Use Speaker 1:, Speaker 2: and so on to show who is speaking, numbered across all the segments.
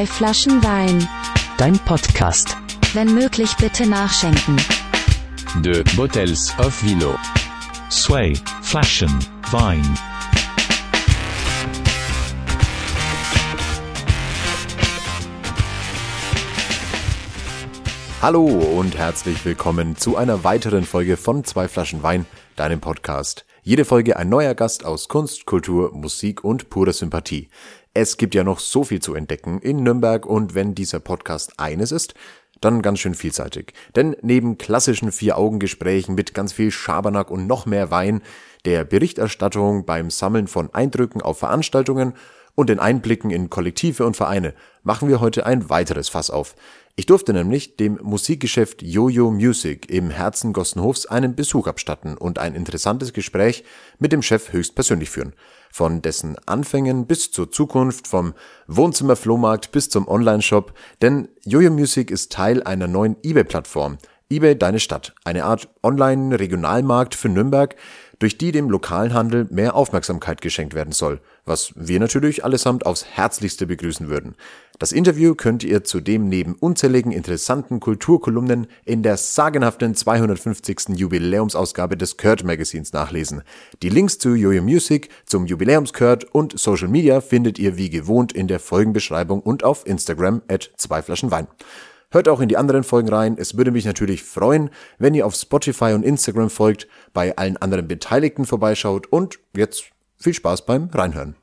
Speaker 1: Zwei Flaschen Wein.
Speaker 2: Dein Podcast.
Speaker 1: Wenn möglich bitte nachschenken.
Speaker 3: De Bottles of Vino.
Speaker 4: Sway, Flaschen, Wein.
Speaker 5: Hallo und herzlich willkommen zu einer weiteren Folge von Zwei Flaschen Wein, deinem Podcast. Jede Folge ein neuer Gast aus Kunst, Kultur, Musik und purer Sympathie. Es gibt ja noch so viel zu entdecken in Nürnberg und wenn dieser Podcast eines ist, dann ganz schön vielseitig. Denn neben klassischen Vier-Augen-Gesprächen mit ganz viel Schabernack und noch mehr Wein, der Berichterstattung beim Sammeln von Eindrücken auf Veranstaltungen und den Einblicken in Kollektive und Vereine machen wir heute ein weiteres Fass auf. Ich durfte nämlich dem Musikgeschäft Jojo Music im Herzen Gossenhofs einen Besuch abstatten und ein interessantes Gespräch mit dem Chef höchstpersönlich führen. Von dessen Anfängen bis zur Zukunft, vom Wohnzimmerflohmarkt bis zum Online-Shop, denn Jojo Music ist Teil einer neuen eBay-Plattform. eBay Deine Stadt, eine Art Online-Regionalmarkt für Nürnberg, durch die dem lokalen Handel mehr Aufmerksamkeit geschenkt werden soll, was wir natürlich allesamt aufs Herzlichste begrüßen würden. Das Interview könnt ihr zudem neben unzähligen interessanten Kulturkolumnen in der sagenhaften 250. Jubiläumsausgabe des Kurt Magazins nachlesen. Die Links zu Jojo Music, zum Jubiläumskurt und Social Media findet ihr wie gewohnt in der Folgenbeschreibung und auf Instagram at zwei Wein. Hört auch in die anderen Folgen rein. Es würde mich natürlich freuen, wenn ihr auf Spotify und Instagram folgt, bei allen anderen Beteiligten vorbeischaut und jetzt viel Spaß beim Reinhören.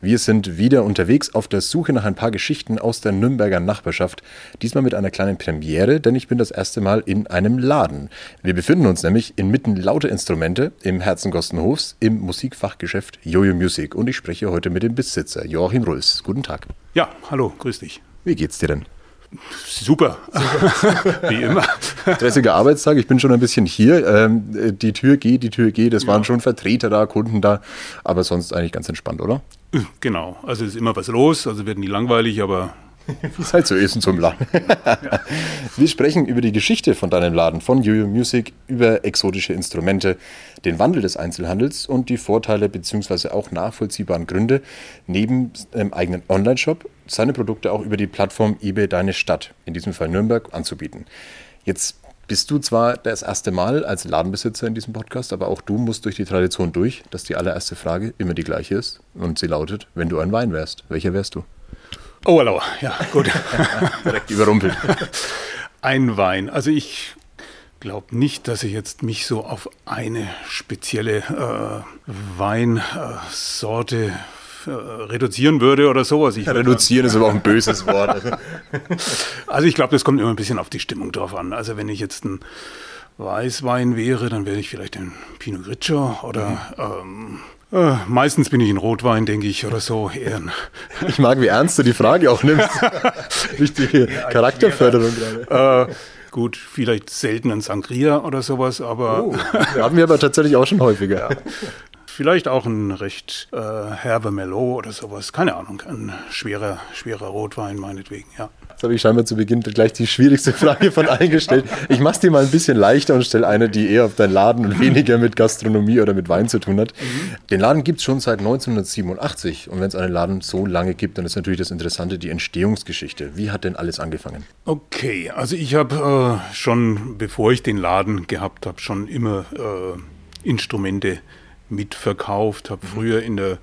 Speaker 5: Wir sind wieder unterwegs auf der Suche nach ein paar Geschichten aus der Nürnberger Nachbarschaft. Diesmal mit einer kleinen Premiere, denn ich bin das erste Mal in einem Laden. Wir befinden uns nämlich inmitten lauter Instrumente im Herzen Gostenhofs im Musikfachgeschäft Jojo Music und ich spreche heute mit dem Besitzer Joachim Rulls. Guten Tag.
Speaker 6: Ja, hallo, grüß dich.
Speaker 5: Wie geht's dir denn?
Speaker 6: Super, wie immer.
Speaker 5: Stressiger Arbeitstag, ich bin schon ein bisschen hier. Ähm, die Tür geht, die Tür geht. Es waren schon Vertreter da, Kunden da, aber sonst eigentlich ganz entspannt, oder?
Speaker 6: Genau, also ist immer was los, also wird nie langweilig, aber
Speaker 5: Wie es halt so ist in so einem Laden. Wir sprechen über die Geschichte von deinem Laden, von Jojo Music, über exotische Instrumente, den Wandel des Einzelhandels und die Vorteile bzw. auch nachvollziehbaren Gründe, neben einem eigenen Online-Shop seine Produkte auch über die Plattform eBay Deine Stadt, in diesem Fall Nürnberg, anzubieten. Jetzt bist du zwar das erste Mal als Ladenbesitzer in diesem Podcast, aber auch du musst durch die Tradition durch, dass die allererste Frage immer die gleiche ist und sie lautet, wenn du ein Wein wärst, welcher wärst du?
Speaker 6: Oh, hallo, ja, gut.
Speaker 5: Direkt überrumpelt.
Speaker 6: Ein Wein. Also ich glaube nicht, dass ich jetzt mich so auf eine spezielle äh, Weinsorte äh, reduzieren würde oder sowas. Ich
Speaker 5: Reduzieren ist aber auch ein böses Wort.
Speaker 6: Also ich glaube, das kommt immer ein bisschen auf die Stimmung drauf an. Also wenn ich jetzt ein Weißwein wäre, dann wäre ich vielleicht ein Pinot Grigio oder ähm, äh, meistens bin ich ein Rotwein, denke ich, oder so. Eher ein,
Speaker 5: Ich mag, wie ernst du die Frage auch nimmst. Richtige Charakterförderung gerade.
Speaker 6: äh, gut, vielleicht selten ein Sangria oder sowas, aber
Speaker 5: Oh, haben wir aber tatsächlich auch schon häufiger.
Speaker 6: Vielleicht auch ein recht äh, herber Merlot oder sowas. Keine Ahnung, ein schwerer, schwerer Rotwein meinetwegen, ja.
Speaker 5: Jetzt habe ich scheinbar zu Beginn gleich die schwierigste Frage von allen gestellt. Ich mache es dir mal ein bisschen leichter und stelle eine, die eher auf deinen Laden und weniger mit Gastronomie oder mit Wein zu tun hat. Den Laden gibt es schon seit 1987 und wenn es einen Laden so lange gibt, dann ist natürlich das Interessante die Entstehungsgeschichte. Wie hat denn alles angefangen?
Speaker 6: Okay, also ich habe äh, schon, bevor ich den Laden gehabt habe, schon immer äh, Instrumente mitverkauft, habe früher in der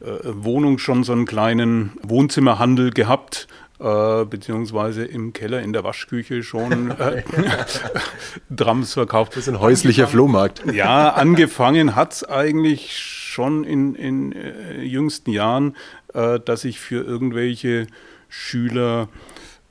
Speaker 6: äh, Wohnung schon so einen kleinen Wohnzimmerhandel gehabt, äh, beziehungsweise im Keller in der Waschküche schon äh, Drams verkauft.
Speaker 5: Das ist ein häuslicher Flohmarkt.
Speaker 6: Ja, angefangen hat's eigentlich schon in, in äh, jüngsten Jahren, äh, dass ich für irgendwelche Schüler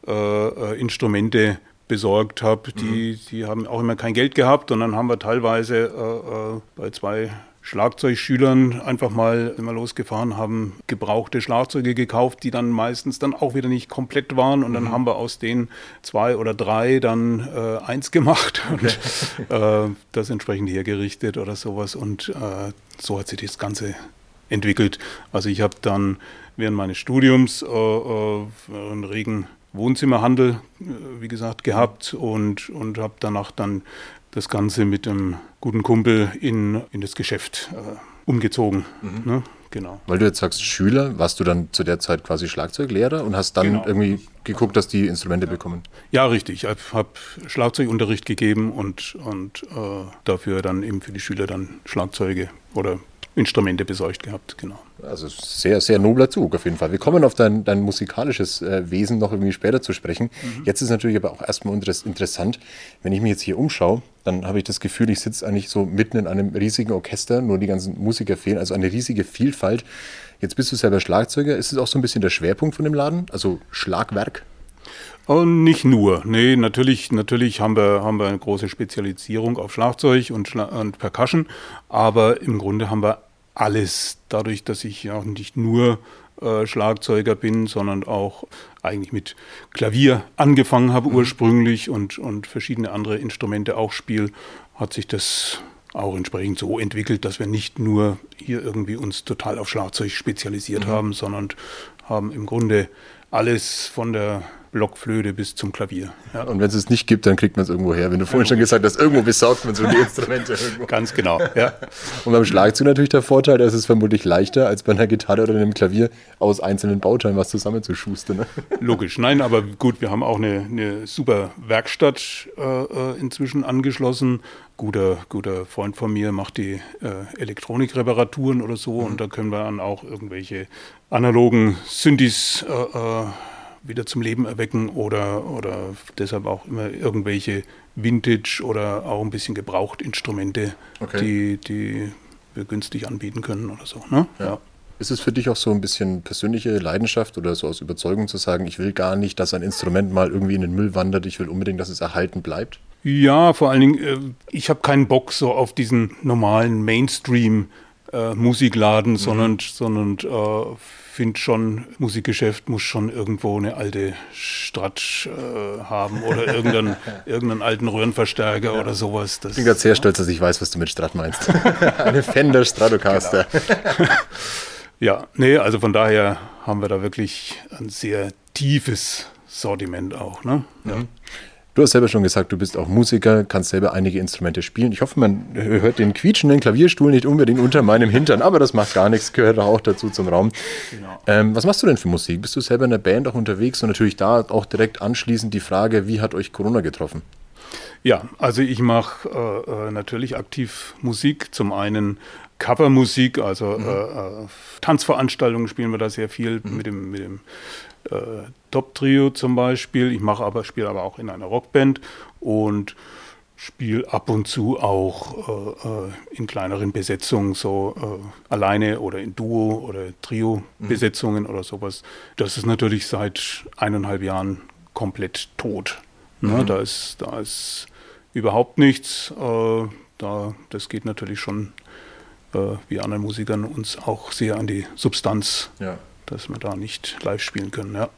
Speaker 6: äh, Instrumente besorgt habe. Die, die haben auch immer kein Geld gehabt und dann haben wir teilweise äh, äh, bei zwei Schlagzeugschülern einfach mal immer losgefahren, haben gebrauchte Schlagzeuge gekauft, die dann meistens dann auch wieder nicht komplett waren. Und dann haben wir aus den zwei oder drei dann äh, eins gemacht. Und äh, das entsprechend hergerichtet oder sowas. Und äh, so hat sich das Ganze entwickelt. Also ich habe dann während meines Studiums äh, äh, einen regen Wohnzimmerhandel, äh, wie gesagt, gehabt und, und habe danach dann das Ganze mit einem guten Kumpel in, in das Geschäft äh, umgezogen. Ne? genau.
Speaker 5: Weil du jetzt sagst Schüler, warst du dann zu der Zeit quasi Schlagzeuglehrer und hast dann
Speaker 6: Genau.
Speaker 5: irgendwie geguckt, dass die Instrumente bekommen.
Speaker 6: Ja, richtig. Ich habe Schlagzeugunterricht gegeben und, und äh, dafür dann eben für die Schüler dann Schlagzeuge oder Instrumente besorgt gehabt, genau.
Speaker 5: Also sehr, sehr nobler Zug auf jeden Fall. Wir kommen auf dein, dein musikalisches äh, Wesen noch irgendwie später zu sprechen. Jetzt ist natürlich aber auch erstmal interess interessant, wenn ich mich jetzt hier umschaue, dann habe ich das Gefühl, ich sitze eigentlich so mitten in einem riesigen Orchester, nur die ganzen Musiker fehlen, also eine riesige Vielfalt. Jetzt bist du selber Schlagzeuger. Ist es auch so ein bisschen der Schwerpunkt von dem Laden? Also Schlagwerk?
Speaker 6: Und nicht nur. Nee, natürlich, natürlich haben wir, haben wir eine große Spezialisierung auf Schlagzeug und, Schla und Percussion, aber im Grunde haben wir alles, dadurch, dass ich ja auch nicht nur äh, Schlagzeuger bin, sondern auch eigentlich mit Klavier angefangen habe ursprünglich und, und verschiedene andere Instrumente auch spiele, hat sich das auch entsprechend so entwickelt, dass wir nicht nur hier irgendwie uns total auf Schlagzeug spezialisiert haben, sondern haben im Grunde alles von der Blockflöte bis zum Klavier. Ja.
Speaker 5: Und wenn es es nicht gibt, dann kriegt man es irgendwo her. Wenn du vorhin schon gesagt hast, irgendwo besorgt man so die Instrumente irgendwo.
Speaker 6: Ganz genau, ja.
Speaker 5: Und beim Schlagzeug natürlich der Vorteil, dass es vermutlich leichter als bei einer Gitarre oder einem Klavier aus einzelnen Bauteilen was zusammenzuschustern. Ne?
Speaker 6: Logisch. Nein, aber gut, wir haben auch eine, eine super Werkstatt äh, äh, inzwischen angeschlossen. Guter, guter Freund von mir macht die äh, Elektronikreparaturen oder so und da können wir dann auch irgendwelche analogen Synthes äh, äh, wieder zum Leben erwecken oder, oder deshalb auch immer irgendwelche Vintage oder auch ein bisschen gebraucht Instrumente,
Speaker 5: Okay.
Speaker 6: die, die wir günstig anbieten können oder so. Ne? Ja.
Speaker 5: Ist es für dich auch so ein bisschen persönliche Leidenschaft oder so aus Überzeugung zu sagen, ich will gar nicht, dass ein Instrument mal irgendwie in den Müll wandert, ich will unbedingt, dass es erhalten bleibt?
Speaker 6: Ja, vor allen Dingen, äh, ich habe keinen Bock so auf diesen normalen Mainstream-Musikladen, sondern, sondern äh, finde schon, Musikgeschäft muss schon irgendwo eine alte Strat äh, haben oder irgendeinen, irgendeinen alten Röhrenverstärker oder sowas. Das,
Speaker 5: Ich bin gerade sehr stolz, dass ich weiß, was du mit Strat meinst. Eine Fender Stratocaster.
Speaker 6: ja, nee, also von daher haben wir da wirklich ein sehr tiefes Sortiment auch. Ne? Ja.
Speaker 5: Du hast selber schon gesagt, du bist auch Musiker, kannst selber einige Instrumente spielen. Ich hoffe, man hört den quietschenden Klavierstuhl nicht unbedingt unter meinem Hintern, aber das macht gar nichts, gehört auch dazu zum Raum. Ähm, was machst du denn für Musik? Bist du selber in der Band auch unterwegs? Und natürlich da auch direkt anschließend die Frage, wie hat euch Corona getroffen?
Speaker 6: Ja, also ich mache äh, äh, natürlich aktiv Musik. Zum einen Covermusik, also äh, äh, Tanzveranstaltungen spielen wir da sehr viel mit dem, mit dem äh, Top-Trio zum Beispiel. Ich mache aber, spiele aber auch in einer Rockband und spiele ab und zu auch äh, äh, in kleineren Besetzungen, so äh, alleine oder in Duo- oder Trio-Besetzungen oder sowas. Das ist natürlich seit eineinhalb Jahren komplett tot. Ne? Da, ist, da ist überhaupt nichts. Äh, da, das geht natürlich schon, äh, wie anderen Musikern, uns auch sehr an die Substanz,
Speaker 5: Ja.
Speaker 6: Dass wir da nicht live spielen können. Ja.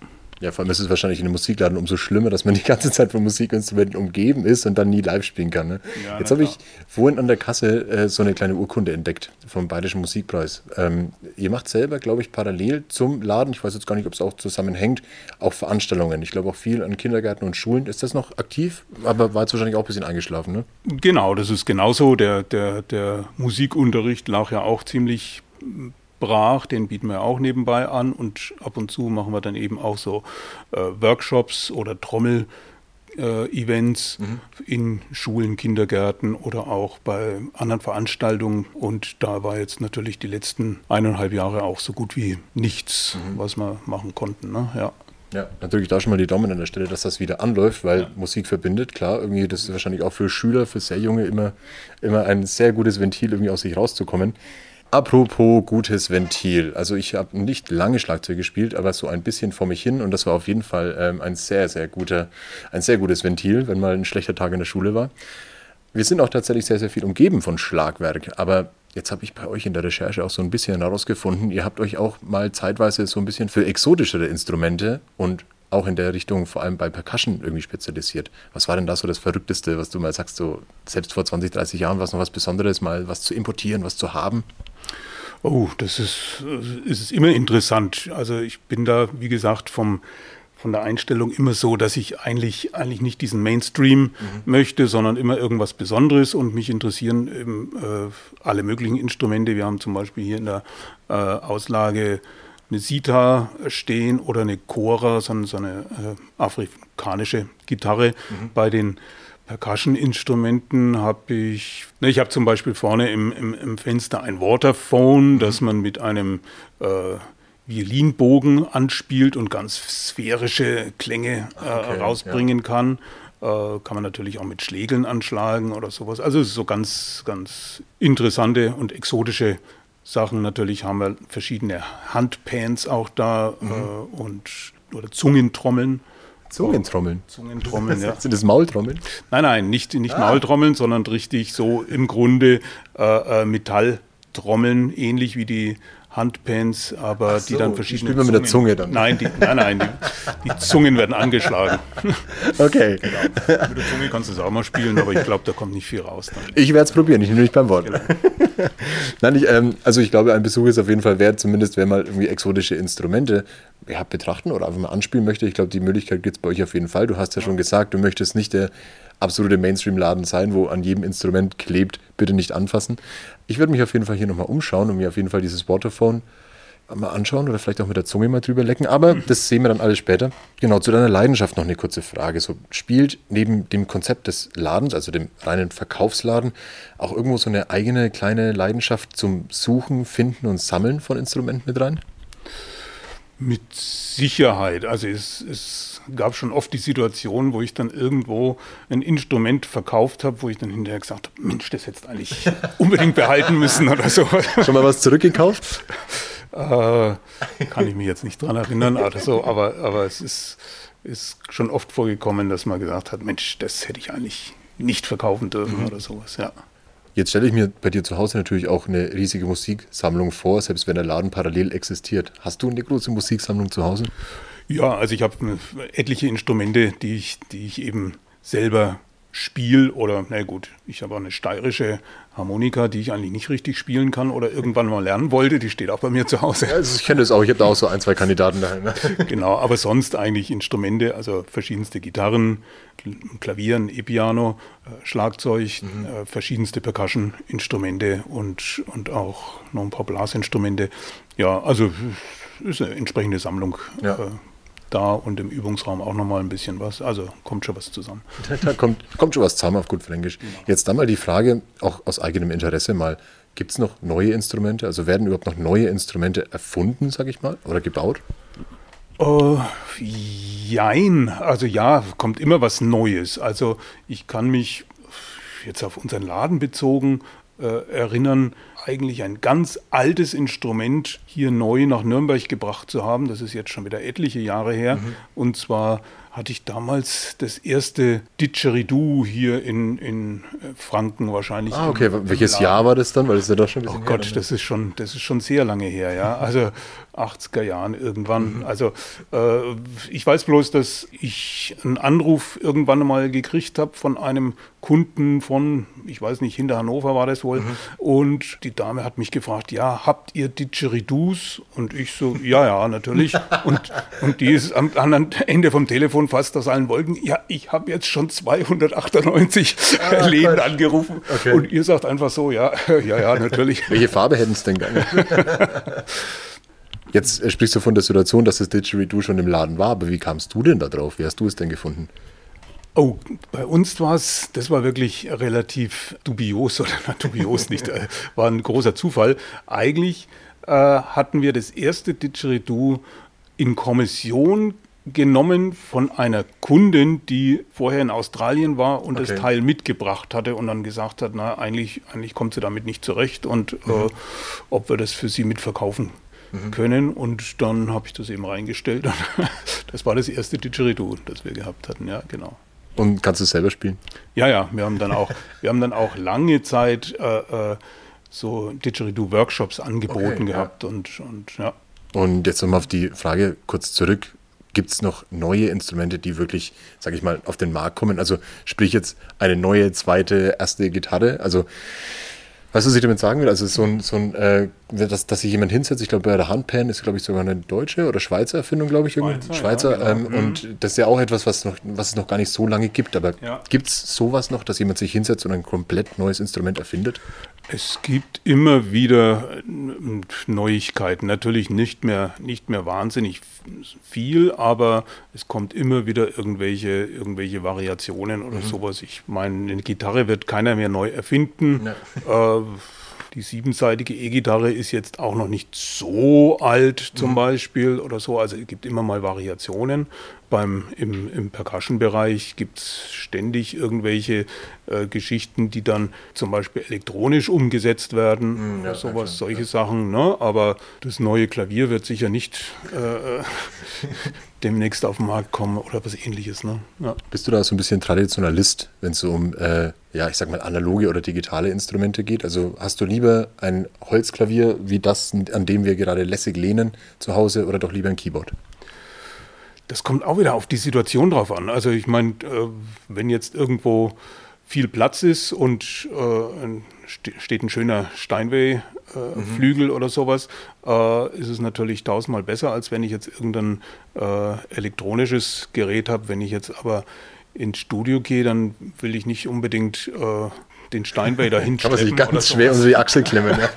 Speaker 5: Ja, vor allem ist es wahrscheinlich in einem Musikladen umso schlimmer, dass man die ganze Zeit von Musikinstrumenten umgeben ist und dann nie live spielen kann. Ne?
Speaker 6: Ja,
Speaker 5: Jetzt habe ich vorhin an der Kasse äh, so eine kleine Urkunde entdeckt vom Bayerischen Musikpreis. Ähm, ihr macht selber, glaube ich, parallel zum Laden, ich weiß jetzt gar nicht, ob es auch zusammenhängt, auch Veranstaltungen. Ich glaube auch viel an Kindergärten und Schulen. Ist das noch aktiv? Aber war jetzt wahrscheinlich auch ein bisschen eingeschlafen, ne?
Speaker 6: Genau, das ist genauso. Der, der, der Musikunterricht lag ja auch ziemlich brach, den bieten wir auch nebenbei an und ab und zu machen wir dann eben auch so äh, Workshops oder Trommel. Äh, Events in Schulen, Kindergärten oder auch bei anderen Veranstaltungen. Und da war jetzt natürlich die letzten eineinhalb Jahre auch so gut wie nichts, was wir machen konnten. Ne? Ja.
Speaker 5: Ja, natürlich da schon mal die Daumen an der Stelle, dass das wieder anläuft, weil Musik verbindet. Klar, irgendwie, das ist wahrscheinlich auch für Schüler, für sehr junge immer, immer ein sehr gutes Ventil, irgendwie aus sich rauszukommen. Apropos gutes Ventil. Also ich habe nicht lange Schlagzeug gespielt, aber so ein bisschen vor mich hin und das war auf jeden Fall ähm, ein sehr, sehr guter, ein sehr gutes Ventil, wenn mal ein schlechter Tag in der Schule war. Wir sind auch tatsächlich sehr, sehr viel umgeben von Schlagwerk, aber jetzt habe ich bei euch in der Recherche auch so ein bisschen herausgefunden, ihr habt euch auch mal zeitweise so ein bisschen für exotischere Instrumente und auch in der Richtung, vor allem bei Percussion, irgendwie spezialisiert. Was war denn da so das Verrückteste, was du mal sagst, so selbst vor 20, 30 Jahren war es noch was Besonderes, mal was zu importieren, was zu haben?
Speaker 6: Oh, das ist, ist immer interessant. Also ich bin da, wie gesagt, vom, von der Einstellung immer so, dass ich eigentlich, eigentlich nicht diesen Mainstream möchte, sondern immer irgendwas Besonderes und mich interessieren eben, äh, alle möglichen Instrumente. Wir haben zum Beispiel hier in der äh, Auslage eine Sita stehen oder eine Chora, so, so eine äh, afrikanische Gitarre. Bei den Percussion-Instrumenten habe ich, ne, ich habe zum Beispiel vorne im, im, im Fenster ein Waterphone, das man mit einem äh, Violinbogen anspielt und ganz sphärische Klänge äh,
Speaker 5: Okay,
Speaker 6: rausbringen kann. Äh, kann man natürlich auch mit Schlägeln anschlagen oder sowas. Also es ist so ganz, ganz interessante und exotische Sachen. Natürlich haben wir verschiedene Handpans auch da
Speaker 5: Mhm.
Speaker 6: äh, und oder Zungentrommeln.
Speaker 5: Zungentrommeln.
Speaker 6: Zungentrommeln, ja.
Speaker 5: Sind das Maultrommeln?
Speaker 6: Nein, nein, nicht, nicht
Speaker 5: Ah.
Speaker 6: Maultrommeln, sondern richtig so im Grunde äh, äh, Metalltrommeln, ähnlich wie die Handpans, aber
Speaker 5: so,
Speaker 6: die dann
Speaker 5: die
Speaker 6: verschiedene.
Speaker 5: spielt man mit der Zunge dann.
Speaker 6: Nein, die, nein, nein, die, die Zungen werden angeschlagen.
Speaker 5: Okay.
Speaker 6: Mit der Zunge kannst du es auch mal spielen, aber ich glaube, da kommt nicht viel raus. Dann.
Speaker 5: Ich werde es probieren, ich nehme dich beim Wort. Nein, ich, ähm, also ich glaube, ein Besuch ist auf jeden Fall wert, zumindest wenn man irgendwie exotische Instrumente ja, betrachten oder einfach mal anspielen möchte. Ich glaube, die Möglichkeit gibt es bei euch auf jeden Fall. Du hast ja schon gesagt, du möchtest nicht der absolute Mainstream-Laden sein, wo an jedem Instrument klebt, bitte nicht anfassen. Ich werde mich auf jeden Fall hier nochmal umschauen und mir auf jeden Fall dieses Waterphone mal anschauen oder vielleicht auch mit der Zunge mal drüber lecken. Aber das sehen wir dann alles später. Genau, zu deiner Leidenschaft noch eine kurze Frage. So spielt neben dem Konzept des Ladens, also dem reinen Verkaufsladen, auch irgendwo so eine eigene kleine Leidenschaft zum Suchen, Finden und Sammeln von Instrumenten mit rein?
Speaker 6: Mit Sicherheit. Also es, es gab schon oft die Situation, wo ich dann irgendwo ein Instrument verkauft habe, wo ich dann hinterher gesagt habe, Mensch, das hättest du eigentlich unbedingt behalten müssen oder so.
Speaker 5: Schon mal was zurückgekauft?
Speaker 6: Äh, kann ich mich jetzt nicht dran erinnern, oder so, aber, aber es ist, ist schon oft vorgekommen, dass man gesagt hat, Mensch, das hätte ich eigentlich nicht verkaufen dürfen oder sowas, ja.
Speaker 5: Jetzt stelle ich mir bei dir zu Hause natürlich auch eine riesige Musiksammlung vor, selbst wenn der Laden parallel existiert. Hast du eine große Musiksammlung zu Hause?
Speaker 6: Ja, also ich habe etliche Instrumente, die ich, die ich eben selber spiele oder, na gut, ich habe auch eine steirische Harmonika, die ich eigentlich nicht richtig spielen kann oder irgendwann mal lernen wollte, die steht auch bei mir zu Hause.
Speaker 5: Also ich kenne das auch, ich habe da auch so ein, zwei Kandidaten daheim. Ne?
Speaker 6: Genau, aber sonst eigentlich Instrumente, also verschiedenste Gitarren, Klavier, ein E-Piano, äh, Schlagzeug, äh, verschiedenste Percussion-Instrumente und, und auch noch ein paar Blasinstrumente. Ja, also ist eine entsprechende Sammlung
Speaker 5: Ja.
Speaker 6: äh, da und im Übungsraum auch nochmal ein bisschen was. Also kommt schon was zusammen.
Speaker 5: Da kommt, kommt schon was zusammen auf gut Fränkisch. Jetzt dann mal die Frage, auch aus eigenem Interesse mal, gibt es noch neue Instrumente? Also werden überhaupt noch neue Instrumente erfunden, sage ich mal, oder gebaut?
Speaker 6: Äh, jein, also ja, kommt immer was Neues. Also ich kann mich jetzt auf unseren Laden bezogen äh, erinnern, eigentlich ein ganz altes Instrument hier neu nach Nürnberg gebracht zu haben. Das ist jetzt schon wieder etliche Jahre her. Und zwar hatte ich damals das erste Didgeridoo hier in, in äh, Franken wahrscheinlich.
Speaker 5: Ah,
Speaker 6: im-
Speaker 5: okay.
Speaker 6: im
Speaker 5: Welches
Speaker 6: Laden.
Speaker 5: Jahr war das dann? Weil das ist ja doch schon ein
Speaker 6: Oh
Speaker 5: bisschen
Speaker 6: Gott,
Speaker 5: her, ne?
Speaker 6: das ist schon, das ist schon sehr lange her, ja. Also 80er Jahren irgendwann. Also äh, ich weiß bloß, dass ich einen Anruf irgendwann mal gekriegt habe von einem Kunden von, ich weiß nicht, hinter Hannover war das wohl. Und die Dame hat mich gefragt, ja, habt ihr Didgeridoos? Und ich so, ja, ja, natürlich. Und, und die ist am anderen Ende vom Telefon fast aus allen Wolken, ja, ich habe jetzt schon 298 Läden
Speaker 5: Gott.
Speaker 6: angerufen.
Speaker 5: Okay.
Speaker 6: Und ihr sagt einfach so, ja, ja, ja, natürlich.
Speaker 5: Welche Farbe hätten es denn gerne? Jetzt äh, sprichst du von der Situation, dass das Didgeridoo schon im Laden war, aber wie kamst du denn da drauf? Wie hast du es denn gefunden?
Speaker 6: Oh, bei uns war es, das war wirklich relativ dubios oder na, dubios nicht, äh, war ein großer Zufall. Eigentlich äh, hatten wir das erste Didgeridoo in Kommission genommen von einer Kundin, die vorher in Australien war und
Speaker 5: Okay.
Speaker 6: das Teil mitgebracht hatte und dann gesagt hat, na, eigentlich, eigentlich kommt sie damit nicht zurecht und äh, ob wir das für sie mitverkaufen können. Und dann habe ich das eben reingestellt. das war das erste Didgeridoo, das wir gehabt hatten, ja, genau.
Speaker 5: Und kannst du es selber spielen?
Speaker 6: Ja, ja, wir haben dann auch, wir haben dann auch lange Zeit äh, äh, so Didgeridoo-Workshops angeboten
Speaker 5: Okay, ja.
Speaker 6: gehabt und, und ja.
Speaker 5: Und jetzt nochmal auf die Frage kurz zurück. Gibt es noch neue Instrumente, die wirklich, sag ich mal, auf den Markt kommen? Also sprich jetzt eine neue, zweite, erste Gitarre. Also Weißt du, was ich damit sagen will? Also so ein, so ein äh, dass, dass sich jemand hinsetzt, ich glaube, bei der Handpan ist, glaube ich, sogar eine deutsche oder Schweizer Erfindung, glaube ich. Schweizer, Schweizer
Speaker 6: ja,
Speaker 5: ähm,
Speaker 6: genau.
Speaker 5: Und das ist ja auch etwas, was, noch, was es noch gar nicht so lange gibt. Aber
Speaker 6: Ja.
Speaker 5: gibt es sowas noch, dass jemand sich hinsetzt und ein komplett neues Instrument erfindet?
Speaker 6: Es gibt immer wieder äh, Neuigkeiten. Natürlich nicht mehr, nicht mehr wahnsinnig viel, aber es kommt immer wieder irgendwelche, irgendwelche Variationen oder sowas. Ich meine, eine Gitarre wird keiner mehr neu erfinden. Äh, die siebenseitige E-Gitarre ist jetzt auch noch nicht so alt zum Beispiel oder so. Also es gibt immer mal Variationen. Beim, Im im Percussion-Bereich gibt es ständig irgendwelche äh, Geschichten, die dann zum Beispiel elektronisch umgesetzt werden oder sowas, solche Sachen. Ne? Aber das neue Klavier wird sicher nicht äh, demnächst auf den Markt kommen oder was ähnliches. Ne? Ja.
Speaker 5: Bist du da so ein bisschen Traditionalist, wenn es so um, äh, ja, ich sag mal, analoge oder digitale Instrumente geht? Also hast du lieber ein Holzklavier wie das, an dem wir gerade lässig lehnen zu Hause oder doch lieber ein Keyboard?
Speaker 6: Das kommt auch wieder auf die Situation drauf an. Also ich meine, äh, wenn jetzt irgendwo viel Platz ist und äh, steht ein schöner Steinway-Flügel oder sowas, äh, ist es natürlich tausendmal besser, als wenn ich jetzt irgendein äh, elektronisches Gerät habe. Wenn ich jetzt aber ins Studio gehe, dann will ich nicht unbedingt äh, den Steinway dahin
Speaker 5: Kann man sich ganz schwer unter die Achsel klemmen. Ja.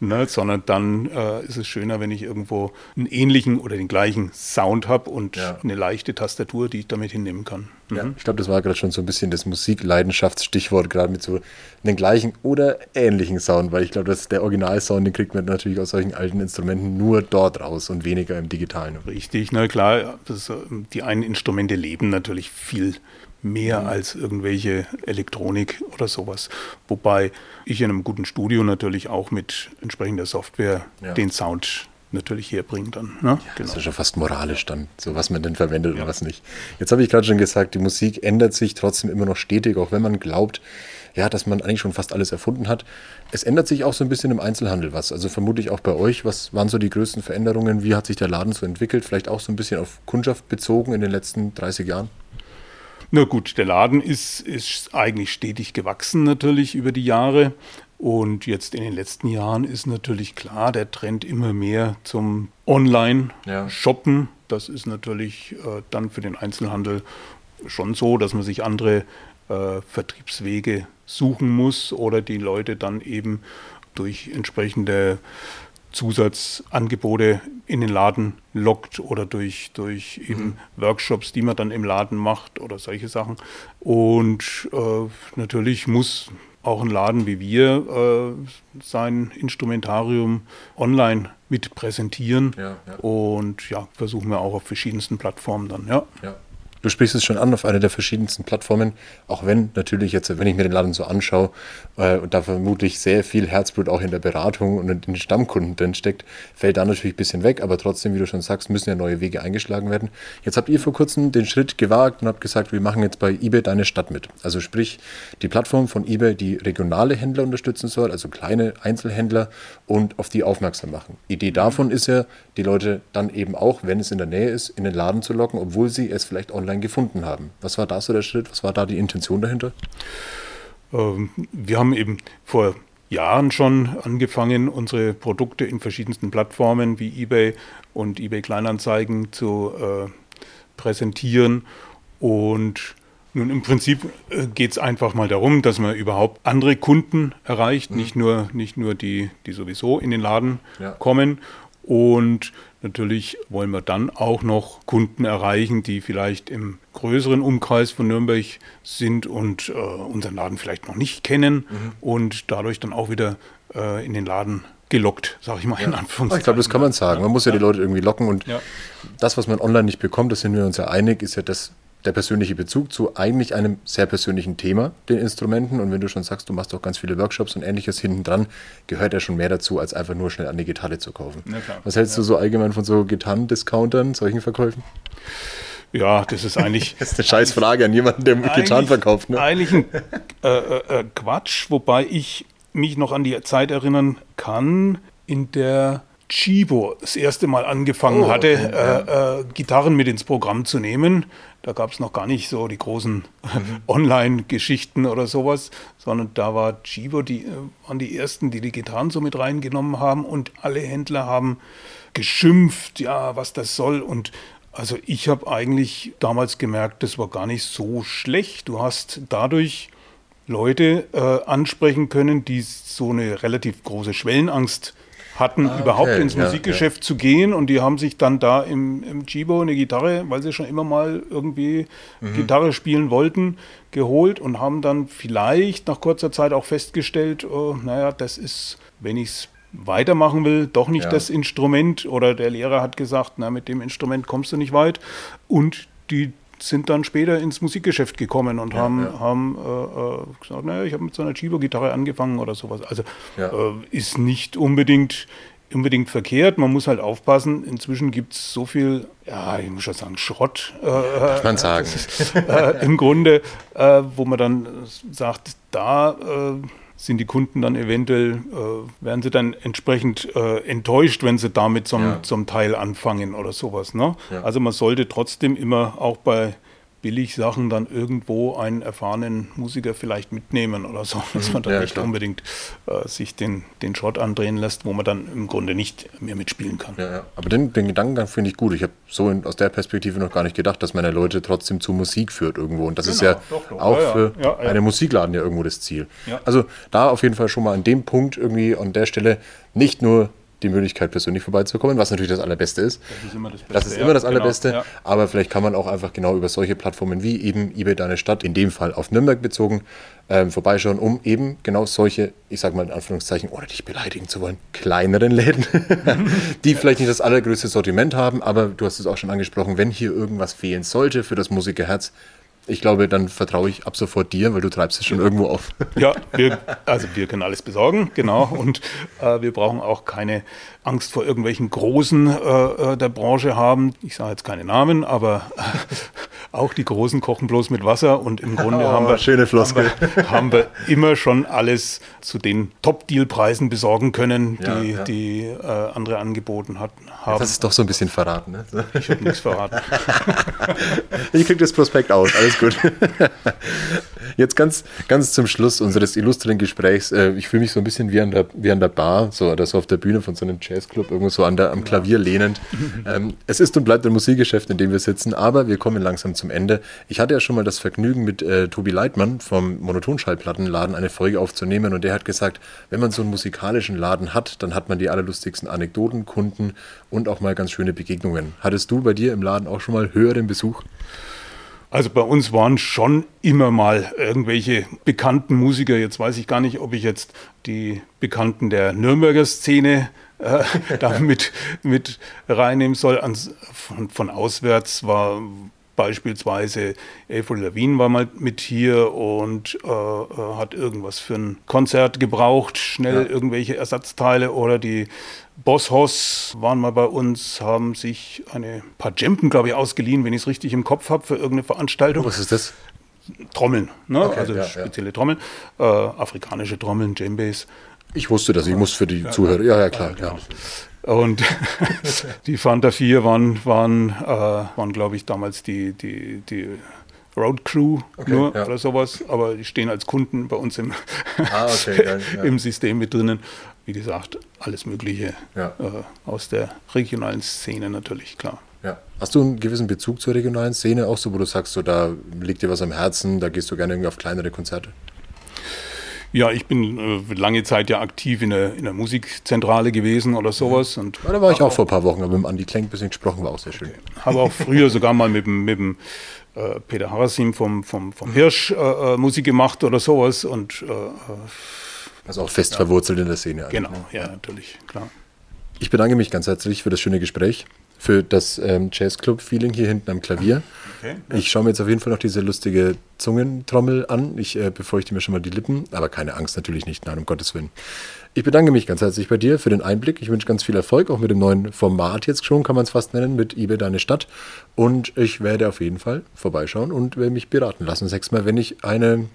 Speaker 6: ne, sondern dann äh, ist es schöner, wenn ich irgendwo einen ähnlichen oder den gleichen Sound habe und
Speaker 5: Ja.
Speaker 6: eine leichte Tastatur, die ich damit hinnehmen kann.
Speaker 5: Ja, ich glaube, das war gerade schon so ein bisschen das Musikleidenschaftsstichwort, gerade mit so den gleichen oder ähnlichen Sound, weil ich glaube, dass der Originalsound, den kriegt man natürlich aus solchen alten Instrumenten nur dort raus und weniger im Digitalen.
Speaker 6: Richtig, na klar, das, äh, die einen Instrumente leben natürlich viel mehr
Speaker 5: Mhm.
Speaker 6: als irgendwelche Elektronik oder sowas. Wobei ich in einem guten Studio natürlich auch mit entsprechender Software
Speaker 5: Ja.
Speaker 6: den Sound natürlich herbringe dann. Ne?
Speaker 5: Das ist ja schon fast moralisch dann, so was man denn verwendet und was nicht. Jetzt habe ich gerade schon gesagt, die Musik ändert sich trotzdem immer noch stetig, auch wenn man glaubt, ja, dass man eigentlich schon fast alles erfunden hat. Es ändert sich auch so ein bisschen im Einzelhandel was. Also vermutlich auch bei euch. Was waren so die größten Veränderungen? Wie hat sich der Laden so entwickelt? Vielleicht auch so ein bisschen auf Kundschaft bezogen in den letzten 30 Jahren?
Speaker 6: Na gut, der Laden ist, ist eigentlich stetig gewachsen natürlich über die Jahre. Und jetzt in den letzten Jahren ist natürlich klar der Trend immer mehr zum Online-Shoppen. Das ist natürlich äh, dann für den Einzelhandel schon so, dass man sich andere äh, Vertriebswege suchen muss oder die Leute dann eben durch entsprechende Zusatzangebote in den Laden lockt oder durch, durch eben Workshops, die man dann im Laden macht oder solche Sachen. Und äh, natürlich muss auch ein Laden wie wir äh, sein Instrumentarium online mit präsentieren.
Speaker 5: Ja, ja.
Speaker 6: Und ja, versuchen wir auch auf verschiedensten Plattformen dann, ja.
Speaker 5: Ja. Du sprichst es schon an auf einer der verschiedensten Plattformen, auch wenn natürlich jetzt, wenn ich mir den Laden so anschaue äh, und da vermutlich sehr viel Herzblut auch in der Beratung und in den Stammkunden drin steckt, fällt da natürlich ein bisschen weg, aber trotzdem, wie du schon sagst, müssen ja neue Wege eingeschlagen werden. Jetzt habt ihr vor kurzem den Schritt gewagt und habt gesagt, wir machen jetzt bei eBay deine Stadt mit. Also sprich, die Plattform von eBay, die regionale Händler unterstützen soll, also kleine Einzelhändler und auf die aufmerksam machen. Idee davon ist ja, die Leute dann eben auch, wenn es in der Nähe ist, in den Laden zu locken, obwohl sie es vielleicht online gefunden haben. Was war da so der Schritt? Was war da die Intention dahinter?
Speaker 6: Ähm, Wir haben eben vor Jahren schon angefangen, unsere Produkte in verschiedensten Plattformen wie eBay und eBay Kleinanzeigen zu äh, präsentieren. Und nun im Prinzip geht es einfach mal darum, dass man überhaupt andere Kunden erreicht, nicht nur, nicht nur die, die sowieso in den Laden
Speaker 5: Ja.
Speaker 6: kommen. Und natürlich wollen wir dann auch noch Kunden erreichen, die vielleicht im größeren Umkreis von Nürnberg sind und äh, unseren Laden vielleicht noch nicht kennen und dadurch dann auch wieder äh, in den Laden gelockt, sage ich mal in Anführungszeichen.
Speaker 5: Ich glaube, das kann man sagen. Man muss ja die Leute irgendwie locken und
Speaker 6: Ja.
Speaker 5: das, was man online nicht bekommt, das sind wir uns ja einig, ist ja das, der persönliche Bezug zu eigentlich einem sehr persönlichen Thema, den Instrumenten. Und wenn du schon sagst, du machst auch ganz viele Workshops und ähnliches hinten dran, gehört ja schon mehr dazu, als einfach nur schnell eine Gitarre zu kaufen. Was hältst du so allgemein von so Gitarren-Discountern, solchen Verkäufen?
Speaker 6: Ja, das ist eigentlich
Speaker 5: Das ist eine scheiß Frage an jemanden, der Gitarren verkauft. Ne?
Speaker 6: Eigentlich ein äh, äh, äh, Quatsch, wobei ich mich noch an die Zeit erinnern kann, in der Chibo das erste Mal angefangen
Speaker 5: Oh,
Speaker 6: hatte,
Speaker 5: okay,
Speaker 6: äh, äh, Gitarren mit ins Programm zu nehmen. Da gab es noch gar nicht so die großen
Speaker 5: Mhm.
Speaker 6: Online-Geschichten oder sowas, sondern da war Chibo, die äh, waren die ersten, die die Gitarren so mit reingenommen haben und alle Händler haben geschimpft, ja, was das soll und also ich habe eigentlich damals gemerkt, das war gar nicht so schlecht. Du hast dadurch Leute äh, ansprechen können, die so eine relativ große Schwellenangst hatten, überhaupt
Speaker 5: Ah, okay,
Speaker 6: ins
Speaker 5: ja,
Speaker 6: Musikgeschäft zu gehen. Und die haben sich dann da im, im Chibo eine Gitarre, weil sie schon immer mal irgendwie
Speaker 5: Mhm.
Speaker 6: Gitarre spielen wollten, geholt und haben dann vielleicht nach kurzer Zeit auch festgestellt, oh, naja, das ist, wenn ich es weitermachen will, doch nicht
Speaker 5: Ja.
Speaker 6: das Instrument. Oder der Lehrer hat gesagt, na, mit dem Instrument kommst du nicht weit. Und die sind dann später ins Musikgeschäft gekommen und haben,
Speaker 5: ja.
Speaker 6: haben äh, äh, gesagt, naja, ich habe mit so einer Chibo-Gitarre angefangen oder sowas. Also
Speaker 5: Ja.
Speaker 6: äh, ist nicht unbedingt, unbedingt verkehrt. Man muss halt aufpassen. Inzwischen gibt es so viel, ja, ich muss schon sagen, Schrott. Äh,
Speaker 5: man sagen.
Speaker 6: äh, im Grunde, äh, wo man dann sagt, da sind die Kunden dann eventuell, äh, werden sie dann entsprechend äh, enttäuscht, wenn sie damit zum,
Speaker 5: Ja.
Speaker 6: zum Teil anfangen oder sowas. Ne?
Speaker 5: Ja.
Speaker 6: Also man sollte trotzdem immer auch bei Billigsachen dann irgendwo einen erfahrenen Musiker vielleicht mitnehmen oder so, dass man dann
Speaker 5: Mhm. Ja,
Speaker 6: nicht
Speaker 5: klar.
Speaker 6: unbedingt äh, sich den, den Schrott andrehen lässt, wo man dann im Grunde nicht mehr mitspielen kann.
Speaker 5: Ja, ja. Aber den, den Gedankengang finde ich gut. Ich habe so in, aus der Perspektive noch gar nicht gedacht, dass man ja Leute trotzdem zu Musik führt irgendwo. Und das ist
Speaker 6: Genau,
Speaker 5: ja
Speaker 6: doch, doch.
Speaker 5: auch für einen Musikladen ja irgendwo das Ziel. Also da auf jeden Fall schon mal an dem Punkt irgendwie an der Stelle nicht nur die Möglichkeit, persönlich vorbeizukommen, was natürlich das Allerbeste ist.
Speaker 6: Das ist immer das Beste.
Speaker 5: Das ist
Speaker 6: ja,
Speaker 5: immer das
Speaker 6: genau,
Speaker 5: Allerbeste.
Speaker 6: ja.
Speaker 5: Aber vielleicht kann man auch einfach genau über solche Plattformen wie eben eBay Deine Stadt, in dem Fall auf Nürnberg bezogen, ähm, vorbeischauen, um eben genau solche, ich sage mal in Anführungszeichen, ohne dich beleidigen zu wollen, kleineren Läden, die vielleicht nicht das allergrößte Sortiment haben, aber du hast es auch schon angesprochen, wenn hier irgendwas fehlen sollte für das Musikerherz, ich glaube, dann vertraue ich ab sofort dir, weil du treibst es schon irgendwo auf.
Speaker 6: Ja, wir, also wir können alles besorgen, genau. Und äh, wir brauchen auch keine Angst vor irgendwelchen Großen äh, äh, der Branche haben. Ich sage jetzt keine Namen, aber äh, auch die Großen kochen bloß mit Wasser und im Grunde
Speaker 5: Oh,
Speaker 6: haben, wir,
Speaker 5: schöne Floskel.
Speaker 6: haben, wir, haben wir immer schon alles zu den Top-Deal-Preisen besorgen können,
Speaker 5: Ja,
Speaker 6: die,
Speaker 5: ja.
Speaker 6: die äh, andere angeboten hat, haben.
Speaker 5: Das ist doch so ein bisschen verraten. Ne?
Speaker 6: ich habe nichts verraten.
Speaker 5: Ich krieg das Prospekt aus, alles gut. Jetzt ganz, ganz zum Schluss unseres illustren Gesprächs. Äh, ich fühle mich so ein bisschen wie an der, wie an der Bar, so oder so auf der Bühne von so einem Jazzclub, irgendwo so an der, am Klavier lehnend. Ähm, es ist und bleibt ein Musikgeschäft, in dem wir sitzen, aber wir kommen langsam zum Ende. Ich hatte ja schon mal das Vergnügen, mit äh, Tobi Leitmann vom Monotonschallplattenladen eine Folge aufzunehmen und der hat gesagt, wenn man so einen musikalischen Laden hat, dann hat man die allerlustigsten Anekdoten, Kunden und auch mal ganz schöne Begegnungen. Hattest du bei dir im Laden auch schon mal höheren Besuch?
Speaker 6: Also bei uns waren schon immer mal irgendwelche bekannten Musiker. Jetzt weiß ich gar nicht, ob ich jetzt die Bekannten der Nürnberger Szene äh, da mit, reinnehmen soll. Ans, von, von auswärts war beispielsweise Avril Lavigne war mal mit hier und äh, äh, hat irgendwas für ein Konzert gebraucht, schnell
Speaker 5: Ja.
Speaker 6: irgendwelche Ersatzteile oder die Boss Hoss waren mal bei uns, haben sich eine paar Jempen, glaube ich, ausgeliehen, wenn ich es richtig im Kopf habe, für irgendeine Veranstaltung.
Speaker 5: Was ist das?
Speaker 6: Trommeln, ne?
Speaker 5: Okay,
Speaker 6: also
Speaker 5: ja, ja.
Speaker 6: spezielle Trommeln, äh, afrikanische Trommeln, Djembes.
Speaker 5: Ich wusste das, ich muss für die Zuhörer. Ja, ja, klar, klar.
Speaker 6: Und die Fanta 4 waren, waren, äh, waren glaube ich, damals die, die, die Road Crew nur
Speaker 5: ja.
Speaker 6: oder sowas, aber die stehen als Kunden bei uns im,
Speaker 5: Ah, okay, ja, ja.
Speaker 6: im System mit drinnen. Wie gesagt, alles Mögliche
Speaker 5: Ja.
Speaker 6: äh, aus der regionalen Szene natürlich, klar.
Speaker 5: Ja. Hast du einen gewissen Bezug zur regionalen Szene auch so, wo du sagst, so, da liegt dir was am Herzen, da gehst du gerne irgendwie auf kleinere Konzerte?
Speaker 6: Ja, ich bin äh, lange Zeit ja aktiv in der, in der Musikzentrale gewesen oder sowas und
Speaker 5: Ja, da war ich auch vor ein paar Wochen, aber mit dem Andi Klenk ein bisschen gesprochen, war auch sehr schön.
Speaker 6: habe auch früher sogar mal mit dem, mit dem äh, Peter Harasim vom, vom, vom Hirsch äh, äh, Musik gemacht oder sowas und äh, äh,
Speaker 5: Also auch fest verwurzelt in der Szene.
Speaker 6: genau,
Speaker 5: ne?
Speaker 6: ja, natürlich, klar.
Speaker 5: Ich bedanke mich ganz herzlich für das schöne Gespräch, für das ähm, Jazzclub-Feeling hier hinten am Klavier.
Speaker 6: Okay.
Speaker 5: Ich schaue mir jetzt auf jeden Fall noch diese lustige Zungentrommel an. Ich äh, befeuchte mir schon mal die Lippen, aber keine Angst, natürlich nicht. Nein, um Gottes Willen. Ich bedanke mich ganz herzlich bei dir für den Einblick. Ich wünsche ganz viel Erfolg, auch mit dem neuen Format jetzt schon, kann man es fast nennen, mit eBay Deine Stadt. Und ich werde auf jeden Fall vorbeischauen und werde mich beraten lassen. Sechsmal, wenn ich eine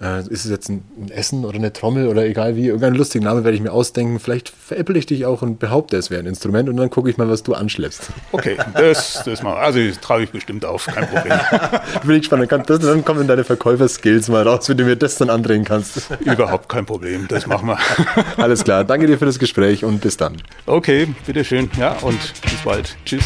Speaker 5: Äh, ist es jetzt ein, ein, Essen oder eine Trommel oder egal wie, irgendeinen lustigen Namen werde ich mir ausdenken. Vielleicht veräpple ich dich auch und behaupte, es wäre ein Instrument und dann gucke ich mal, was du anschleppst.
Speaker 6: Okay, das, das mal. Also das traue ich bestimmt auf, kein Problem.
Speaker 5: Bin ich gespannt, dann, dann kommen deine Verkäufer-Skills mal raus, wenn du mir das dann andrehen kannst.
Speaker 6: Überhaupt kein Problem, das machen wir.
Speaker 5: Alles klar, danke dir für das Gespräch und bis dann.
Speaker 6: Okay, bitteschön. Ja, und bis bald. Tschüss.